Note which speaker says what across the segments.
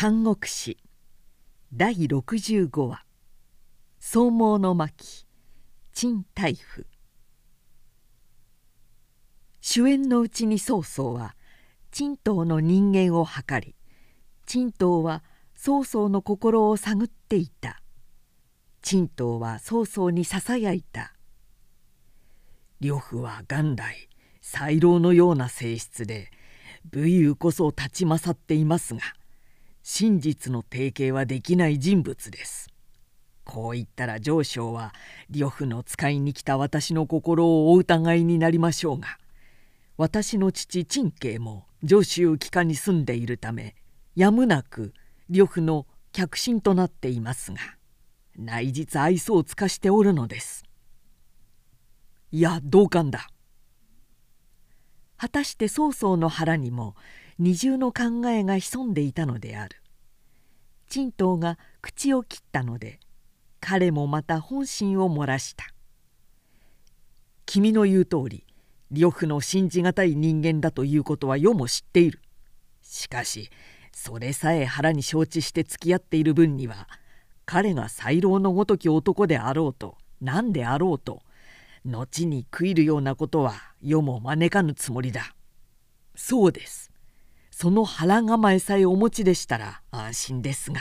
Speaker 1: 三国志。第65話「総毛の巻。陳大夫」主演のうちに曹操は陳東の人間を図り陳東は曹操の心を探っていた。陳東は曹操にささやいた「
Speaker 2: 呂布は元来才老のような性質で武勇こそ立ち勝っていますが真実の提携はできない人物です。こう言ったら上将は呂布の使いに来た私の心をお疑いになりましょうが私の父陳慶も上州帰化に住んでいるためやむなく呂布の客臣となっていますが内実愛想を尽かしておるのです。いや同感だ。
Speaker 1: 果たして曹操の腹にも二重の考えが潜んでいたのである。陳東が口を切ったので彼もまた本心を漏らした。
Speaker 2: 君の言う通り呂布の信じがたい人間だということは世も知っている。しかしそれさえ腹に承知して付き合っている分には彼が才老のごとき男であろうと何であろうと後に食いるようなことは世も招かぬつもりだ。そうです。その腹構えさえお持ちでしたら安心ですが。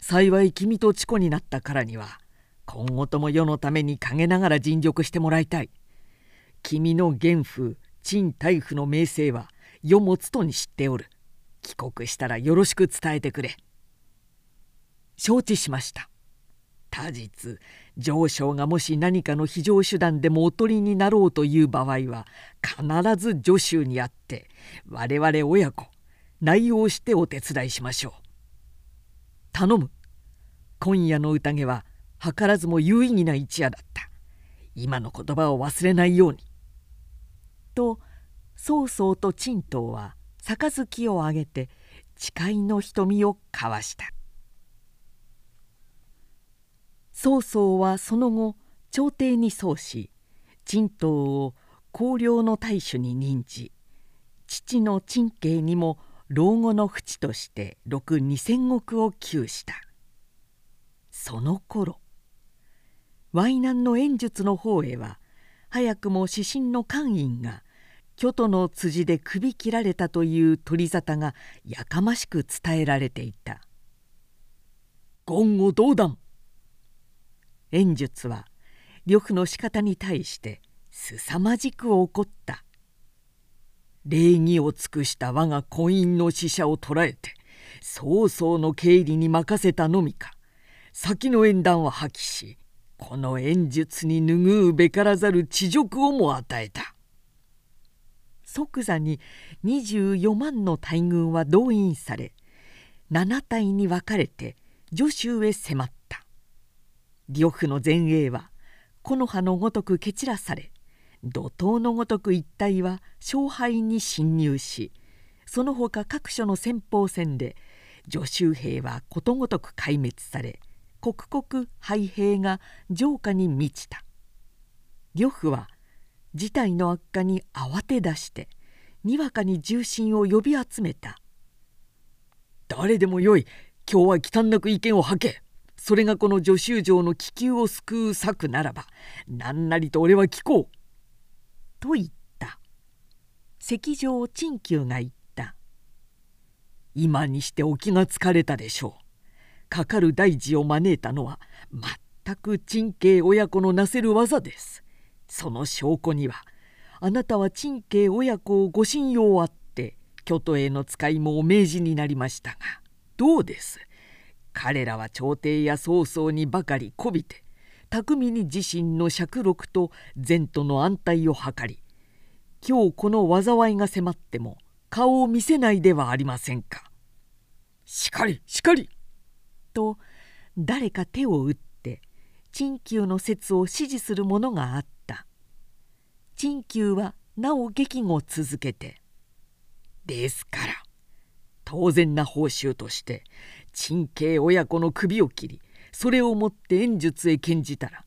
Speaker 2: 幸い君と知子になったからには今後とも世のために陰ながら尽力してもらいたい。君の元夫陳大夫の名声は世もつとに知っておる。帰国したらよろしく伝えてくれ。承知しました。他日上昇がもし何かの非常手段でもおとりになろうという場合は必ず助手にあって我々親子内容してお手伝いしましょう。頼む今夜の宴は図らずも有意義な一夜だった今の言葉を忘れないように。
Speaker 1: と曹操と陳東は杯をあげて誓いの瞳を交わした。曹操はその後朝廷に奏し陳東を公領の大主に任じ父の陳慶にも老後の淵として6 2,000石を給した。その頃淮南の演術の方へは早くも指針の官員が京都の辻で首切られたという取り沙汰がやかましく伝えられていた「
Speaker 2: 言語道断。
Speaker 1: 演術は呂布の仕方に対して凄まじく怒った。
Speaker 2: 礼儀を尽くした我が婚姻の使者を捕らえて曹操の経理に任せたのみか。先の縁談は破棄しこの演術に拭うべからざる恥辱をも与えた。
Speaker 1: 即座に24万の大軍は動員され7隊に分かれて徐州へ迫った。呂布の前衛は木の葉のごとく蹴散らされ怒涛のごとく一帯は勝敗に侵入しその他各所の先鋒戦で助州兵はことごとく壊滅され刻々敗兵が城下に満ちた。呂布は事態の悪化に慌て出してにわかに重臣を呼び集めた「
Speaker 2: 誰でもよい今日は忌憚なく意見を吐け。それがこの助手城の気球を救う策ならば何なりと俺は聞こう」
Speaker 1: と言った。石上陳旧が言った「
Speaker 2: 今にしてお気がつかれたでしょう。かかる大事を招いたのは全く陳慶親子のなせる技です。その証拠にはあなたは陳慶親子をご信用あって京都への使いもお命じになりましたがどうです？彼らは朝廷や曹操にばかりこびて巧みに自身の爵禄と前途の安泰を図り今日この災いが迫っても顔を見せないではありませんか。しかりしかり!」
Speaker 1: と誰か手を打って陳旧の説を支持する者があった陳旧はなお激語を続けて「
Speaker 2: ですから当然な報酬として陳慶親子の首を切りそれをもって演術へ献じたら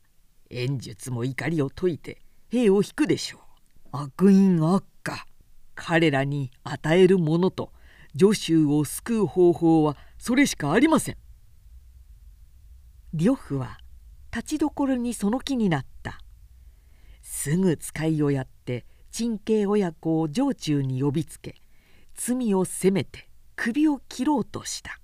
Speaker 2: 演術も怒りを解いて兵を引くでしょう。悪因悪化彼らに与えるものと助手を救う方法はそれしかありません。
Speaker 1: 呂布は立ちどころにその気になった。すぐ使いをやって陳慶親子を城中に呼びつけ罪を責めて首を切ろうとした。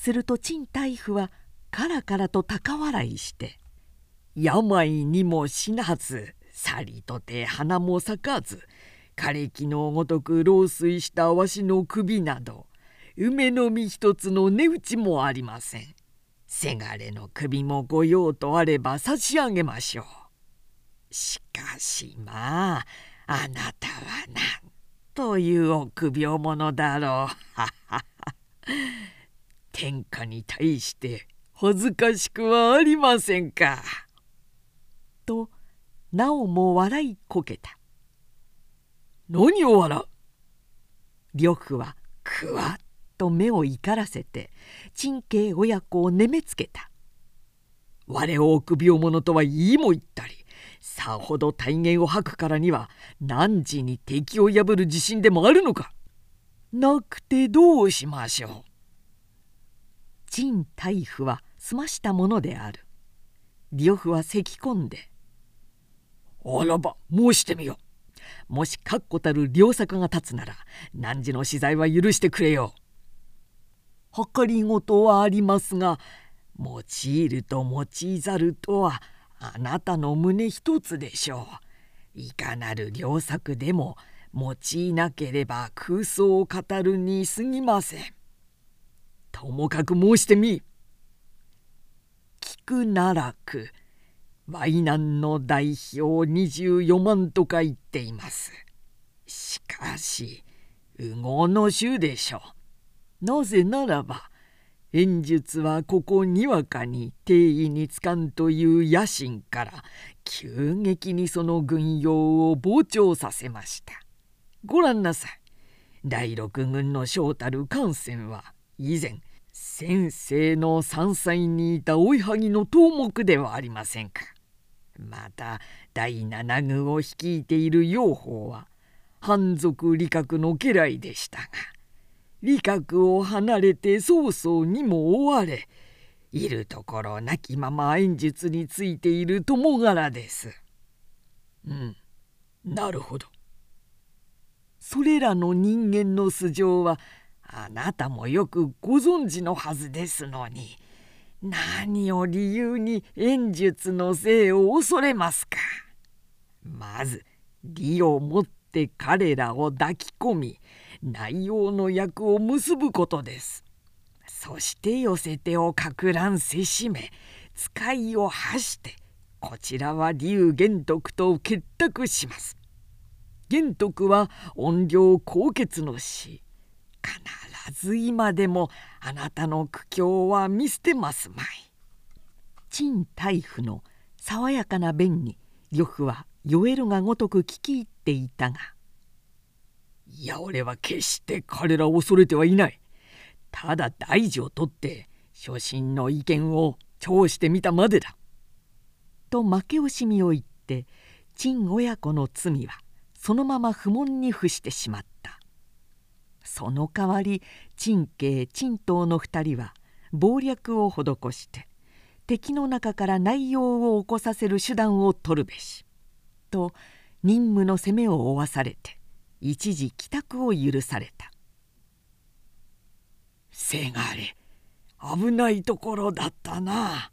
Speaker 1: すると陳太夫はカラカラと高笑いして「
Speaker 2: 病にも死なずさりとて花も咲かず枯れ木のごとく老衰したわしの首など梅の実一つの値打ちもありません。せがれの首もご用とあれば差し上げましょう。しかしまああなたはなんという臆病者だろう。天下に対して恥ずかしくはありませんか。
Speaker 1: となおも笑いこけた。
Speaker 2: 何を笑う
Speaker 1: 呂布はくわっと目を怒らせて陳慶親子をねめつけた。
Speaker 2: 我を臆病者とは言いも言ったりさほど大言を吐くからには何時に敵を破る自信でもあるのかなくてどうしましょう
Speaker 1: 陳大夫は済ましたものである呂布は咳き込んで「
Speaker 2: あらば申してみよもし確固たる良作が立つなら汝の資材は許してくれよ」計りごとはありますが用いると用いざるとはあなたの胸一つでしょう。いかなる良作でも用いなければ空想を語るに過ぎません。ともかく申してみ。聞くならく淮南の代表24万とか言っています。しかし右合の衆でしょう。なぜならば演術はここにわかに定位につかんという野心から急激にその軍用を膨張させました。ご覧なさい。第六軍の将たる艦船は以前先生の山菜にいた追いはぎの頭目ではありませんか。また第七軍を率いている養蜂は反族理学の家来でしたが理学を離れて早々にも追われいるところなきまま演術についている友柄です。うんなるほど。それらの人間の素性はあなたもよくご存知のはずですのに何を理由に演術のせいを恐れますか？まず利をもって彼らを抱き込み内容の役を結ぶことです。そして寄せ手をかく乱せしめ使いを発してこちらは竜玄徳と結託します。玄徳は怨霊高潔の死必ず今でもあなたの苦境は見捨てますまい。
Speaker 1: 陳大夫の爽やかな弁に呂布は酔えるがごとく聞き入っていたが
Speaker 2: いや俺は決して彼らを恐れてはいないただ大事を取って初心の意見を聴してみたまでだ。
Speaker 1: と負け惜しみを言って陳親子の罪はそのまま不問に付してしまったその代わり陳慶陳東の二人は謀略を施して敵の中から内容を起こさせる手段を取るべしと任務の責めを負わされて一時帰宅を許された「
Speaker 2: せがれ危ないところだったな」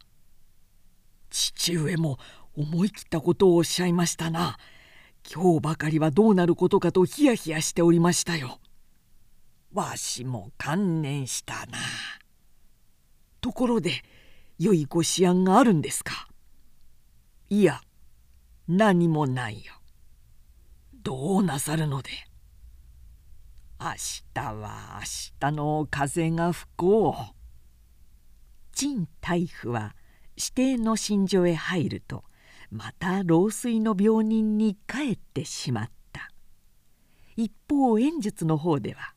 Speaker 2: 父上も思い切ったことをおっしゃいましたな。今日ばかりはどうなることかとヒヤヒヤしておりましたよ。わしも観念したな。ところで良いご思案があるんですか？いや何もないよ。どうなさるので？明日は明日の風が吹こう。
Speaker 1: 陳大夫は指定の寝所へ入るとまた老衰の病人に帰ってしまった。一方演術の方では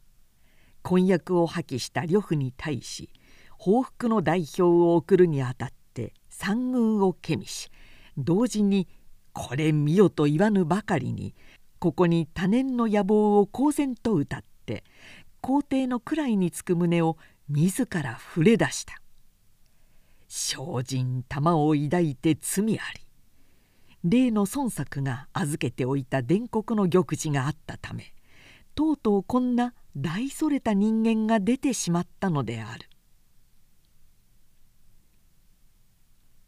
Speaker 1: 婚約を破棄した呂布に対し報復の代表を送るにあたって三軍をけみし同時に「これ見よ」と言わぬばかりにここに多年の野望を公然と歌って皇帝の位につく旨を自ら触れ出した。精進玉を抱いて罪あり例の孫作が預けておいた伝国の玉璽があったためとうとうこんな大それた人間が出てしまったのである。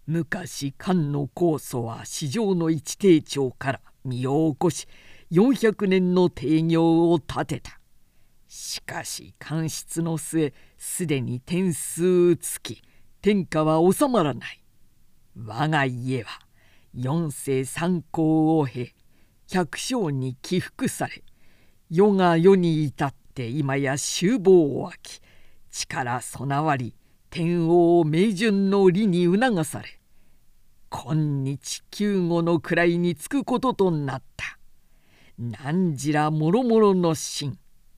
Speaker 2: 昔漢の酵素は市場の一定長から身を起こし400年の定業を立てた。しかし官室の末すでに点数つき天下は収まらない。我が家は四世三皇を経百姓に起伏され世が世に至って今や終謀を飽き力備わり天王明順の利に促され今日救護の位につくこととなった。何時らもろもろの臣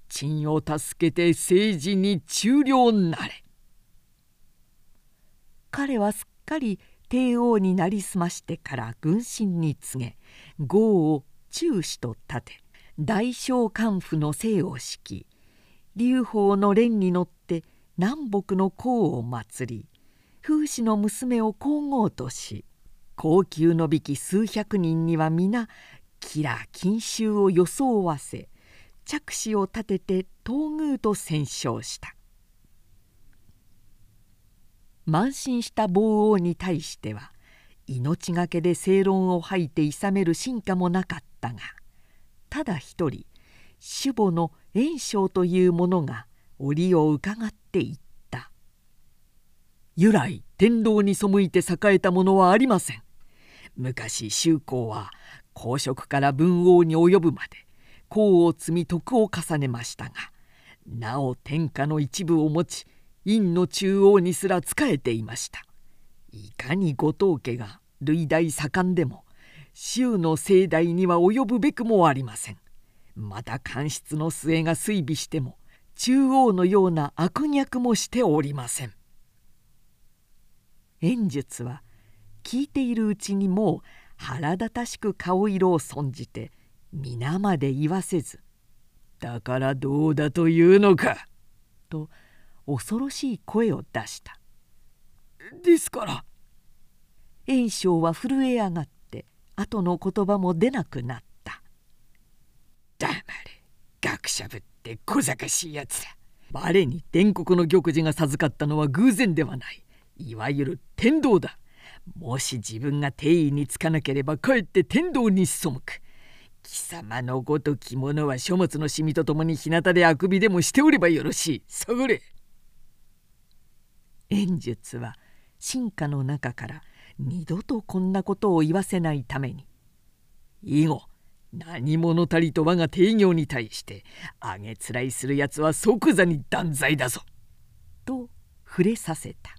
Speaker 2: 陳を助けて政治に忠良なれ。
Speaker 1: 彼はすっかり帝王になりすましてから軍神に告げ豪を中止と立て大小官府の生を敷き劉邦の蓮に乗って南北の功を祭り風刺の娘を皇后とし高級のびき数百人には皆吉良錦秋を装わせ着手を立てて東宮と戦勝した。慢心した坊王に対しては命がけで正論を吐いて諌める進化もなかったがただ一人守母の炎章という者が折を伺っていった「
Speaker 2: 由来天道に背いて栄えたものはありません。昔周公は公職から文王に及ぶまで功を積み徳を重ねましたがなお天下の一部を持ち院の中央にすら仕えていましたいかに後藤家が類大盛んでも州の盛大には及ぶべくもありません。また官室の末が追尾しても中央のような悪逆もしておりません。
Speaker 1: 演術は聞いているうちにもう腹立たしく顔色を損じて皆まで言わせず「
Speaker 2: だからどうだというのか」
Speaker 1: と恐ろしい声を出した
Speaker 2: ですから
Speaker 1: 炎章は震え上がって後の言葉も出なくなった。
Speaker 2: 黙れ。学者ぶって小賢しいやつだ。我に伝国の玉璽が授かったのは偶然ではない。いわゆる天道だ。もし自分が定位につかなければかえって天道に背く。貴様のごとき者は書物のシミとともに日向であくびでもしておればよろしい。下がれ。
Speaker 1: 演術は進化の中から二度とこんなことを言わせないために。
Speaker 2: 以後何者たりと我が定業に対してあげつらいするやつは即座に断罪だぞ」
Speaker 1: と触れさせた。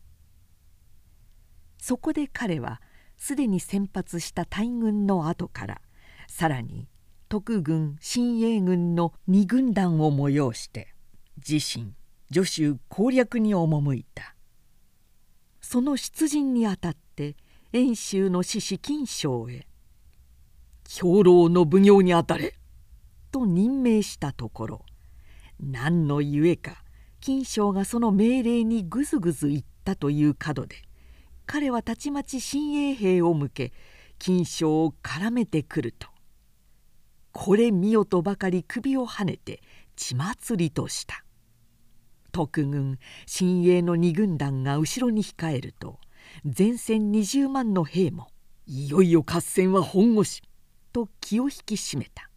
Speaker 1: そこで彼はすでに先発した大軍の後からさらに徳軍新英軍の二軍団を催して自身助手攻略に赴いた。その出陣にあたって遠州の志士金将へ「
Speaker 2: 兵糧の奉行にあたれ」
Speaker 1: と任命したところ。何の故か金将がその命令にぐずぐず言ったという角で彼はたちまち新衛兵を向け金将を絡めてくると。これ見よとばかり首をはねて血祭りとした。徳軍新鋭の二軍団が後ろに控えると前線20万の兵もいよいよ合戦は本腰と気を引き締めた。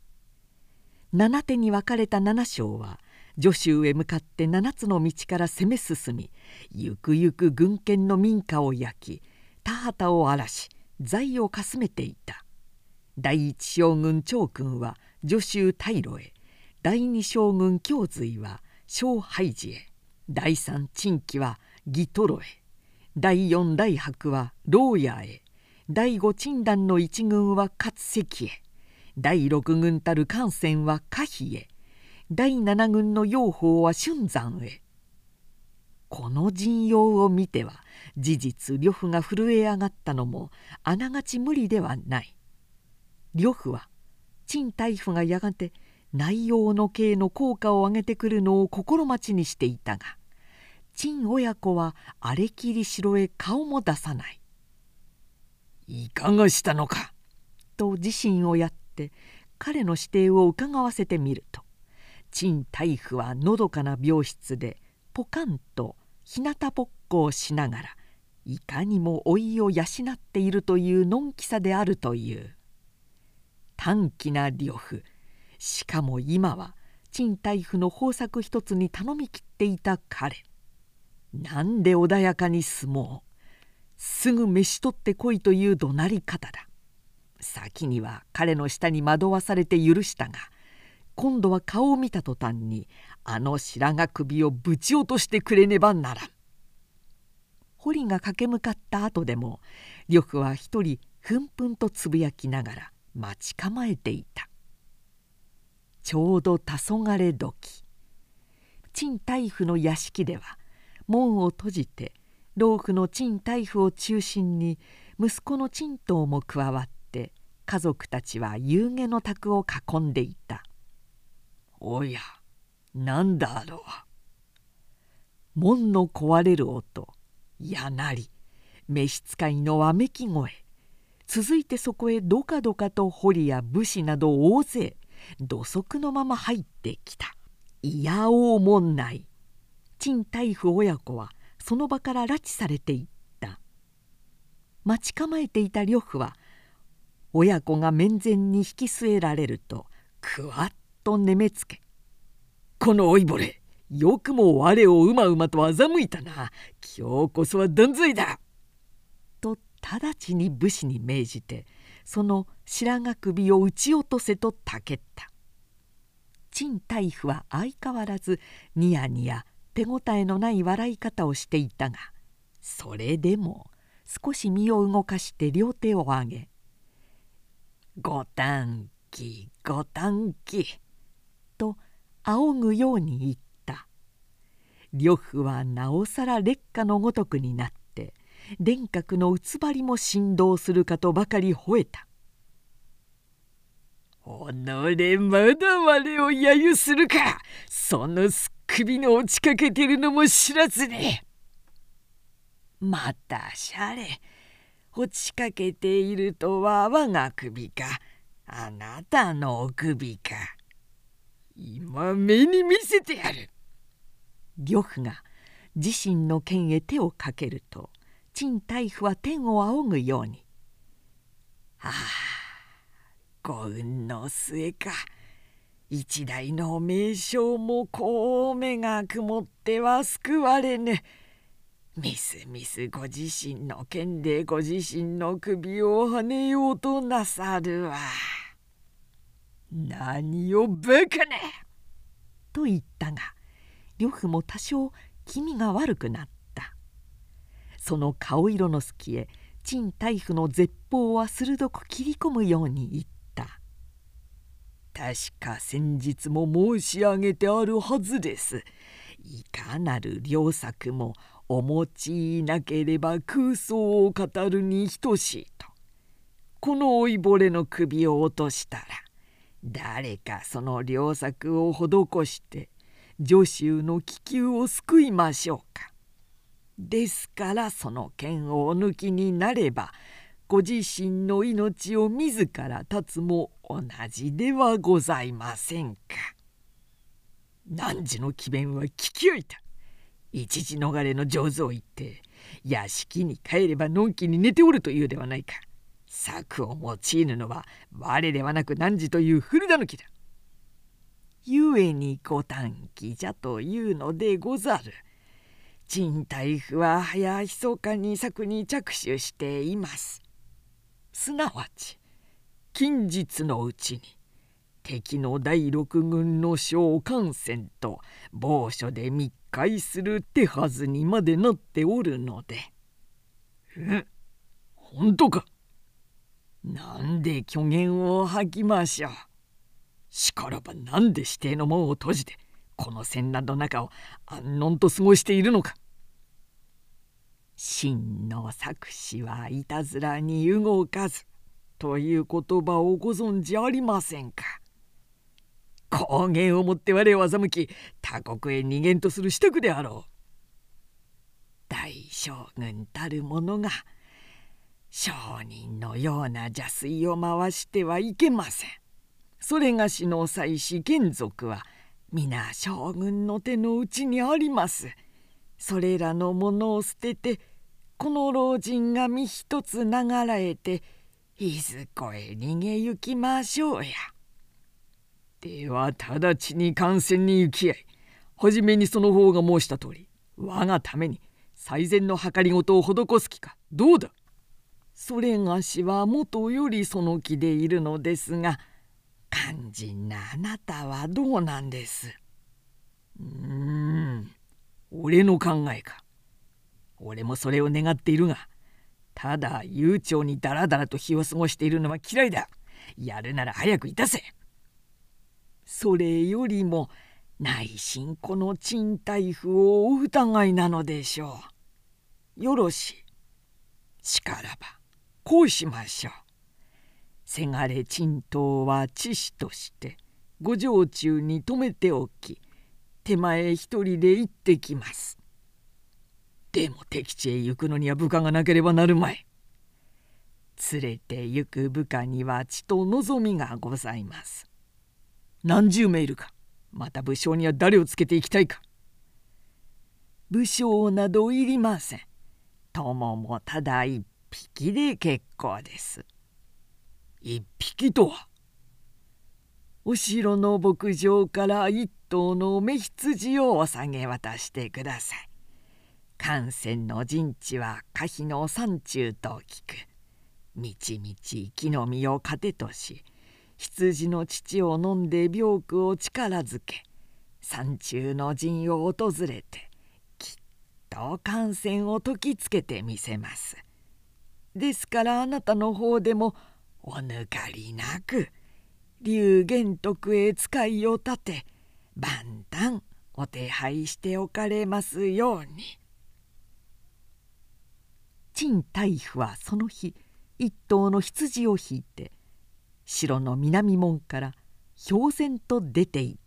Speaker 1: 七手に分かれた七将は徐州へ向かって七つの道から攻め進みゆくゆく軍権の民家を焼き田畑を荒らし財をかすめていた。第一将軍長君は徐州大路へ第二将軍京髄は小廃寺へ第三珍奇は義トロへ。第四大白は牢屋へ。第五鎮団の一軍は勝関へ。第六軍たる艦船は可否へ。第七軍の養蜂は春山へ。この陣容を見ては事実呂布が震え上がったのもあながち無理ではない。呂布は陳大夫がやがて内容の刑の効果を上げてくるのを心待ちにしていたが陳親子は荒れきり城へ顔も出さない。
Speaker 2: いかがしたのか？
Speaker 1: と自身をやって彼の指定を伺わせてみると陳大夫はのどかな病室でポカンと日向ぼっこをしながらいかにも老いを養っているというのんきさであるという。短気な呂布。しかも今は陳大夫の方策一つに頼みきっていた彼。なんで穏やかに住もう。すぐ飯取ってこいという怒鳴り方だ。先には彼の下に惑わされて許したが今度は顔を見た途端にあの白髪首をぶち落としてくれねばならん。堀が駆け向かった後でも呂布は一人ふんふんとつぶやきながら待ち構えていた。ちょうど黄昏時陳大夫の屋敷では門を閉じて老夫の陳大夫を中心に息子の陳東も加わって家族たちは夕げの宅を囲んでいた。
Speaker 2: おや何だろう
Speaker 1: 門の壊れる音やなり召使いのわめき声続いてそこへどかどかと堀や武士など大勢土足のまま入ってきた。いやおうもんない。陳大夫親子はその場から拉致されていった。待ち構えていた呂布は親子が面前に引き据えられるとくわっとねめつけ「
Speaker 2: この老いぼれよくも我をうまうまと欺いたな。今日こそは断罪だ!」
Speaker 1: と直ちに武士に命じてその白髪首を撃ち落とせとたけった。陳大夫は相変わらずニヤニヤ。手応えのない笑い方をしていたがそれでも少し身を動かして両手を上げ「ご短期ご短期」と仰ぐように言った。呂布はなおさら劣化のごとくになって殿閣のうつばりも振動するかとばかり吠えた「
Speaker 2: おのれまだ我を揶揄するかそのす首の落ちかけてるのも知らずに。
Speaker 1: またしゃれ落ちかけているとは我が首か。あなたのお首か。
Speaker 2: 今目に見せてやる。
Speaker 1: 呂布が自身の剣へ手をかけると陳大夫は天を仰ぐように「ああご運の末か。一代の名将もこう目が曇っては救われぬ。みすみすご自身の剣でご自身の首をはねようとなさるわ。
Speaker 2: 何をバカな!」
Speaker 1: と言ったが呂布も多少気味が悪くなったその顔色の隙へ陳大夫の絶法は鋭く切り込むように言った。確か先日も申し上げてあるはずです。いかなる良作もお持ちいなければ空想を語るに等しいと。この老いぼれの首を落としたら誰かその良作を施して助手の気球を救いましょうか。ですからその剣をお抜きになればご自身の命を自ら絶つも同じではございませんか。汝の詭弁は聞きおいた。一時逃れの上手を言って屋敷に帰ればのんきに寝ておるというではないか。策を用いぬのは我ではなく汝という古狸だ。ゆえにご短気じゃというのでござる。陳大夫は早ひそかに策に着手しています。すなわち近日のうちに敵の第六軍の将艦船と某所で密会する手はずにまでなっておるので。
Speaker 2: え本当か？
Speaker 1: なんで虚言を吐きましょう？しからばなんで指定の門を閉じてこの戦乱の中を安穏と過ごしているのか？真の作詞はいたずらに動かずという言葉をご存じありませんか？
Speaker 2: 高原をもって我を欺き他国へ逃げんとする支度であろう。
Speaker 1: 大将軍たる者が商人のような邪推を回してはいけません。それがしの妻子眷属は皆将軍の手の内にあります。それらのものを捨ててこの老人が身一つながらえていずこへ逃げ行きましょうや。
Speaker 2: では直ちに感染に行き合い初めにその方が申した通り我がために最善の計りごとを施す気かどうだ?
Speaker 1: それがしはもとよりその気でいるのですが肝心なあなたはどうなんです?
Speaker 2: うん。俺の考えか。俺もそれを願っているがただ悠長にダラダラと日を過ごしているのは嫌いだ。やるなら早くいたせ。
Speaker 1: それよりも内心この賃貸婦をお疑いなのでしょう。よろしい。しからばこうしましょう。せがれ賃刀は知識としてご城中に止めておき手前一人で行ってきます。
Speaker 2: でも敵地へ行くのには部下がなければなるまい。
Speaker 1: 連れて行く部下には血と望みがございます。
Speaker 2: 何十名いるか。また武将には誰をつけていきたいか。
Speaker 1: 武将などいりません。友もただ一匹で結構です。
Speaker 2: 一匹とは
Speaker 1: お城の牧場から一頭の目羊をお下げ渡してください感染の陣地は可否の山中と聞くみちみち木の実を糧とし羊の乳を飲んで病苦を力づけ山中の陣を訪れてきっと感染を説きつけてみせます。ですからあなたの方でもお抜かりなく龍玄徳へ使いを立て万端お手配しておかれますように。陳太夫はその日一頭の羊を引いて城の南門から氷然と出ていった。